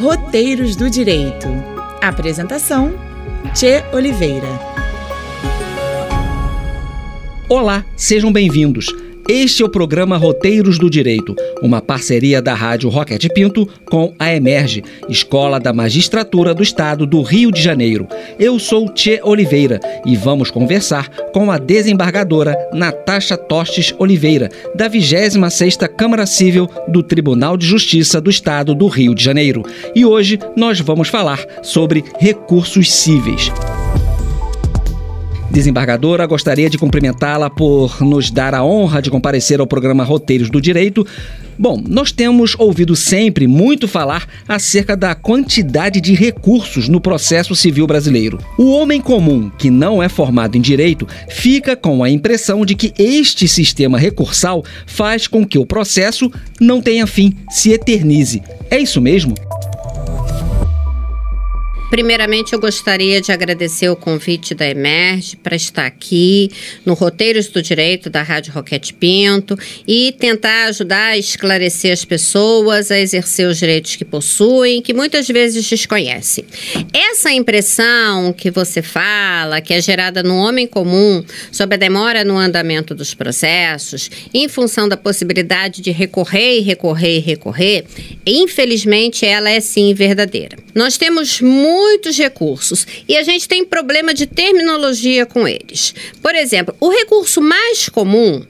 Roteiros do Direito. Apresentação: Tchê Oliveira. Olá, sejam bem-vindos. Este é o programa Roteiros do Direito, uma parceria da Rádio Roquete Pinto com a Emerge, Escola da Magistratura do Estado do Rio de Janeiro. Eu sou Tchê Oliveira e vamos conversar com a desembargadora Natasha Tostes Oliveira, da 26ª Câmara Civil do Tribunal de Justiça do Estado do Rio de Janeiro. E hoje nós vamos falar sobre recursos cíveis. Desembargadora, gostaria de cumprimentá-la por nos dar a honra de comparecer ao programa Roteiros do Direito. Bom, nós temos ouvido sempre muito falar acerca da quantidade de recursos no processo civil brasileiro. O homem comum, que não é formado em direito, fica com a impressão de que este sistema recursal faz com que o processo não tenha fim, se eternize. É isso mesmo? Primeiramente, eu gostaria de agradecer o convite da Emerge para estar aqui no Roteiros do Direito da Rádio Roquete Pinto e tentar ajudar a esclarecer as pessoas a exercer os direitos que possuem, que muitas vezes desconhecem. Essa impressão que você fala, que é gerada no homem comum sobre a demora no andamento dos processos, em função da possibilidade de recorrer e recorrer e recorrer, infelizmente ela é sim verdadeira. Nós temos muito muitos recursos e a gente tem problema de terminologia com eles. Por exemplo, o recurso mais comum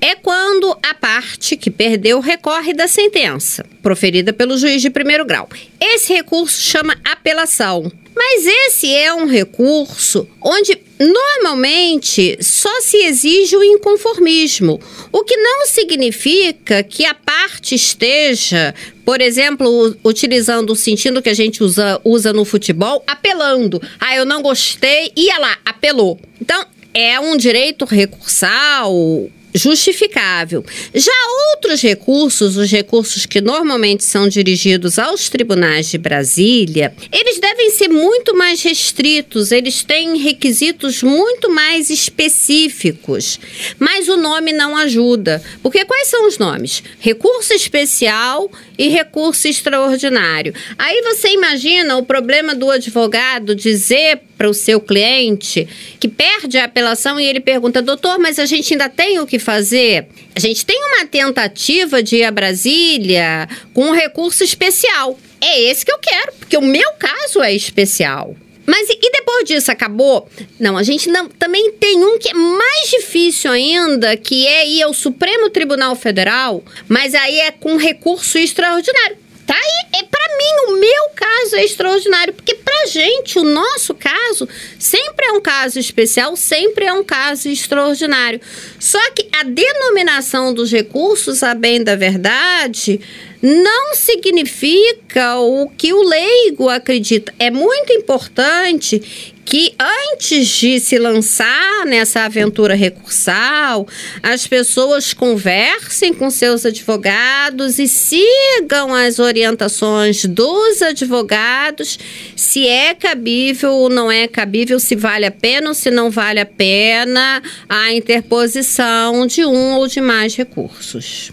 é quando a parte que perdeu recorre da sentença proferida pelo juiz de primeiro grau. Esse recurso chama apelação. Mas esse é um recurso onde normalmente só se exige o inconformismo, o que não significa que a parte esteja, por exemplo, utilizando o sentido que a gente usa, usa no futebol, apelando. Ah, eu não gostei, ia lá, apelou. Então, é um direito recursal justificável. Já outros recursos, os recursos que normalmente são dirigidos aos tribunais de Brasília, eles devem ser muito mais restritos, eles têm requisitos muito mais específicos. Mas o nome não ajuda. Porque quais são os nomes? Recurso especial e recurso extraordinário. Aí você imagina o problema do advogado dizer para o seu cliente que perde a apelação e ele pergunta: doutor, mas a gente ainda tem o que fazer? A gente tem uma tentativa de ir a Brasília com um recurso especial. É esse que eu quero, porque o meu caso é especial. Mas e, depois disso acabou? Não, a gente não, também tem um que é mais difícil ainda, que é ir ao Supremo Tribunal Federal, mas aí é com recurso extraordinário. Tá aí, é para mim o meu caso é extraordinário, porque pra gente o nosso caso sempre é um caso especial, sempre é um caso extraordinário. Só que a denominação dos recursos, a bem da verdade, não significa o que o leigo acredita. É muito importante que antes de se lançar nessa aventura recursal, as pessoas conversem com seus advogados e sigam as orientações dos advogados, se é cabível ou não é cabível, se vale a pena ou se não vale a pena a interposição de um ou de mais recursos.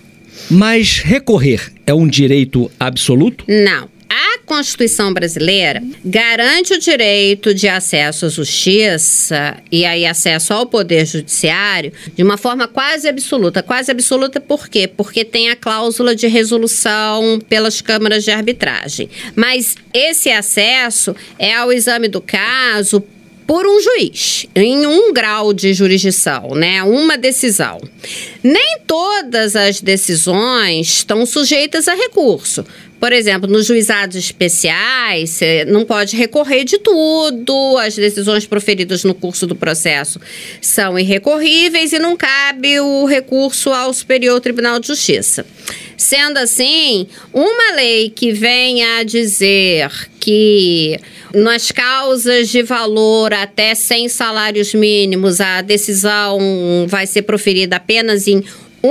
Mas recorrer é um direito absoluto? Não. A Constituição brasileira garante o direito de acesso à justiça e aí acesso ao poder judiciário de uma forma quase absoluta. Quase absoluta por quê? Porque tem a cláusula de resolução pelas câmaras de arbitragem. Mas esse acesso é ao exame do caso por um juiz, em um grau de jurisdição, né? Uma decisão. Nem todas as decisões estão sujeitas a recurso. Por exemplo, nos juizados especiais, você não pode recorrer de tudo, as decisões proferidas no curso do processo são irrecorríveis e não cabe o recurso ao Superior Tribunal de Justiça. Sendo assim, uma lei que venha a dizer que nas causas de valor até 100 salários mínimos a decisão vai ser proferida apenas em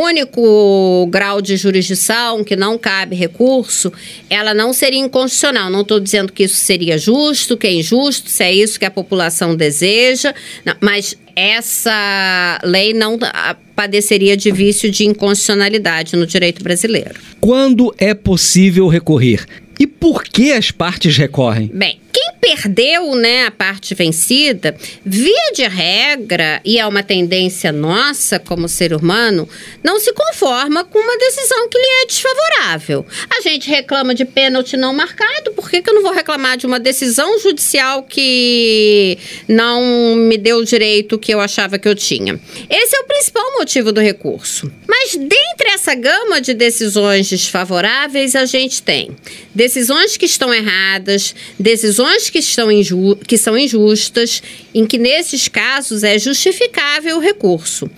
único grau de jurisdição, que não cabe recurso, ela não seria inconstitucional. Não estou dizendo que isso seria justo, que é injusto, se é isso que a população deseja, não, mas essa lei não padeceria de vício de inconstitucionalidade no direito brasileiro. Quando é possível recorrer? E por que as partes recorrem? Bem, quem perdeu né, a parte vencida, via de regra, e é uma tendência nossa como ser humano, não se conforma com uma decisão que lhe é desfavorável. A gente reclama de pênalti não marcado, que, que eu não vou reclamar de uma decisão judicial que não me deu o direito que eu achava que eu tinha? Esse é o principal motivo do recurso. Mas dentre essa gama de decisões desfavoráveis, a gente tem decisões que estão erradas, decisões que, estão inju que são injustas, em que nesses casos é justificável o recurso.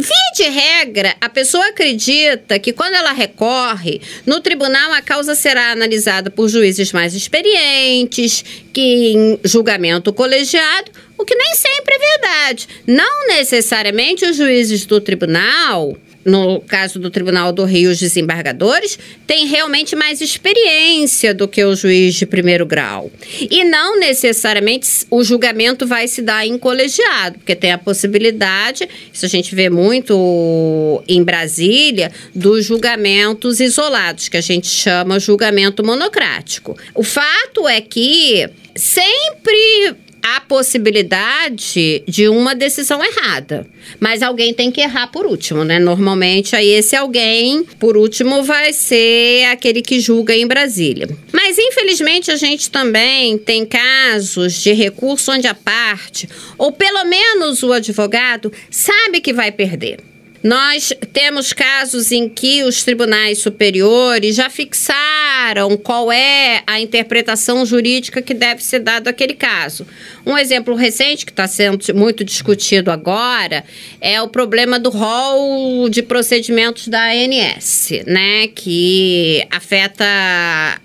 Via de regra, a pessoa acredita que quando ela recorre, no tribunal a causa será analisada por juízes mais experientes, que em julgamento colegiado, o que nem sempre é verdade. Não necessariamente os juízes do tribunal no caso do Tribunal do Rio, os desembargadores têm realmente mais experiência do que o juiz de primeiro grau. E não necessariamente o julgamento vai se dar em colegiado, porque tem a possibilidade, isso a gente vê muito em Brasília, dos julgamentos isolados, que a gente chama julgamento monocrático. O fato é que sempre a possibilidade de uma decisão errada. Mas alguém tem que errar por último, né? Normalmente, aí esse alguém, por último, vai ser aquele que julga em Brasília. Mas, infelizmente, a gente também tem casos de recurso onde a parte, ou pelo menos o advogado, sabe que vai perder. Nós temos casos em que os tribunais superiores já fixaram qual é a interpretação jurídica que deve ser dada àquele caso. Um exemplo recente que está sendo muito discutido agora é o problema do rol de procedimentos da ANS, né, que afeta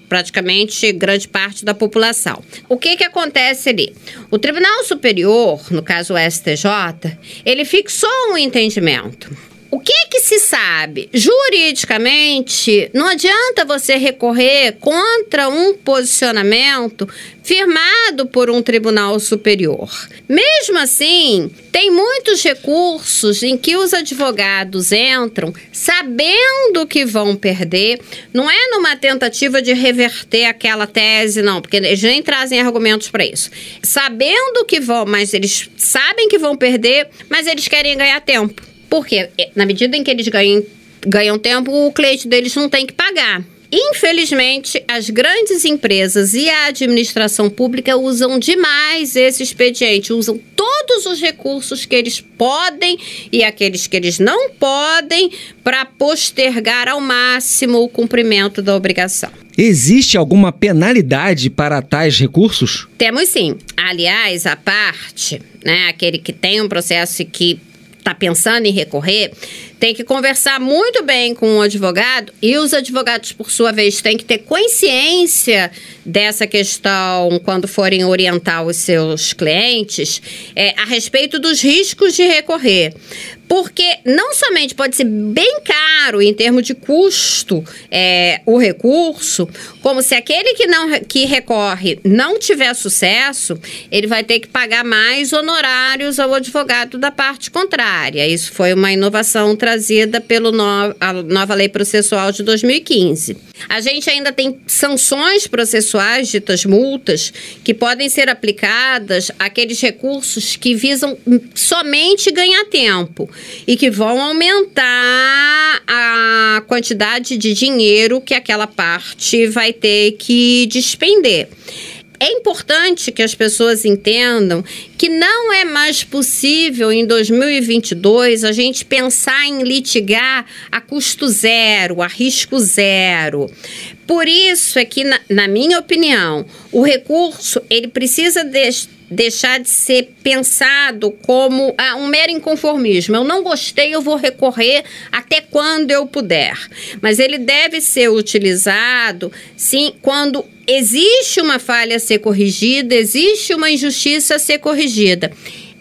praticamente grande parte da população. O que que acontece ali? O Tribunal Superior, no caso o STJ, ele fixou um entendimento o que que se sabe? Juridicamente, não adianta você recorrer contra um posicionamento firmado por um tribunal superior. Mesmo assim, tem muitos recursos em que os advogados entram sabendo que vão perder, não é numa tentativa de reverter aquela tese, não, porque eles nem trazem argumentos para isso. Sabendo que vão, mas eles sabem que vão perder, mas eles querem ganhar tempo. Porque na medida em que eles ganham, ganham tempo, o cliente deles não tem que pagar. Infelizmente, as grandes empresas e a administração pública usam demais esse expediente, usam todos os recursos que eles podem e aqueles que eles não podem para postergar ao máximo o cumprimento da obrigação. Existe alguma penalidade para tais recursos? Temos sim. Aliás, a parte, né, aquele que tem um processo que está pensando em recorrer, tem que conversar muito bem com o advogado e os advogados, por sua vez, têm que ter consciência dessa questão quando forem orientar os seus clientes é, a respeito dos riscos de recorrer. Porque não somente pode ser bem caro em termos de custo é, o recurso, como se aquele que não que recorre não tiver sucesso, ele vai ter que pagar mais honorários ao advogado da parte contrária. Isso foi uma inovação trazida pela no, nova lei processual de 2015. A gente ainda tem sanções processuais, ditas multas, que podem ser aplicadas àqueles recursos que visam somente ganhar tempo e que vão aumentar a quantidade de dinheiro que aquela parte vai ter que despender é importante que as pessoas entendam que não é mais possível em 2022 a gente pensar em litigar a custo zero, a risco zero. Por isso é que, na, na minha opinião, o recurso ele precisa de, deixar de ser pensado como ah, um mero inconformismo. Eu não gostei, eu vou recorrer até quando eu puder. Mas ele deve ser utilizado, sim, quando existe uma falha a ser corrigida, existe uma injustiça a ser corrigida.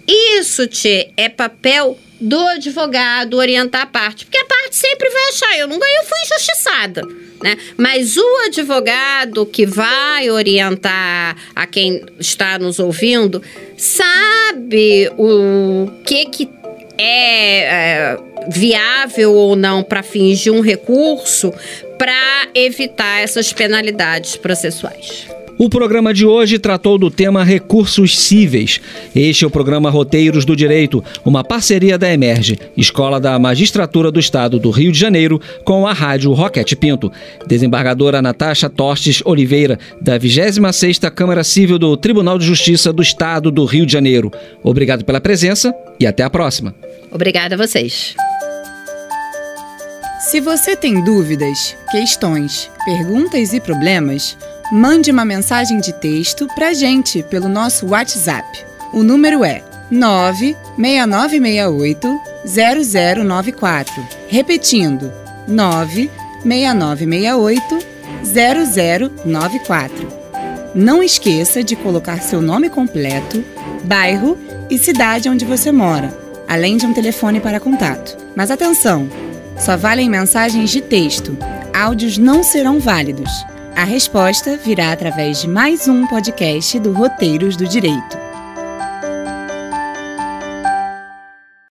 Isso, Tchê, é papel do advogado orientar a parte. Porque a parte sempre vai achar, eu não ganhei, eu fui injustiçada. Né? Mas o advogado que vai orientar a quem está nos ouvindo sabe o que que é, é viável ou não para fins de um recurso para evitar essas penalidades processuais. O programa de hoje tratou do tema recursos cíveis. Este é o programa Roteiros do Direito, uma parceria da Emerge, Escola da Magistratura do Estado do Rio de Janeiro, com a Rádio Roquete Pinto. Desembargadora Natasha Tostes Oliveira, da 26ª Câmara Civil do Tribunal de Justiça do Estado do Rio de Janeiro. Obrigado pela presença e até a próxima. Obrigada a vocês. Se você tem dúvidas, questões, perguntas e problemas, mande uma mensagem de texto para gente pelo nosso WhatsApp. O número é 96968 0094. Repetindo, 96968 0094. Não esqueça de colocar seu nome completo, bairro e cidade onde você mora, além de um telefone para contato. Mas atenção! Só valem mensagens de texto. Áudios não serão válidos. A resposta virá através de mais um podcast do Roteiros do Direito.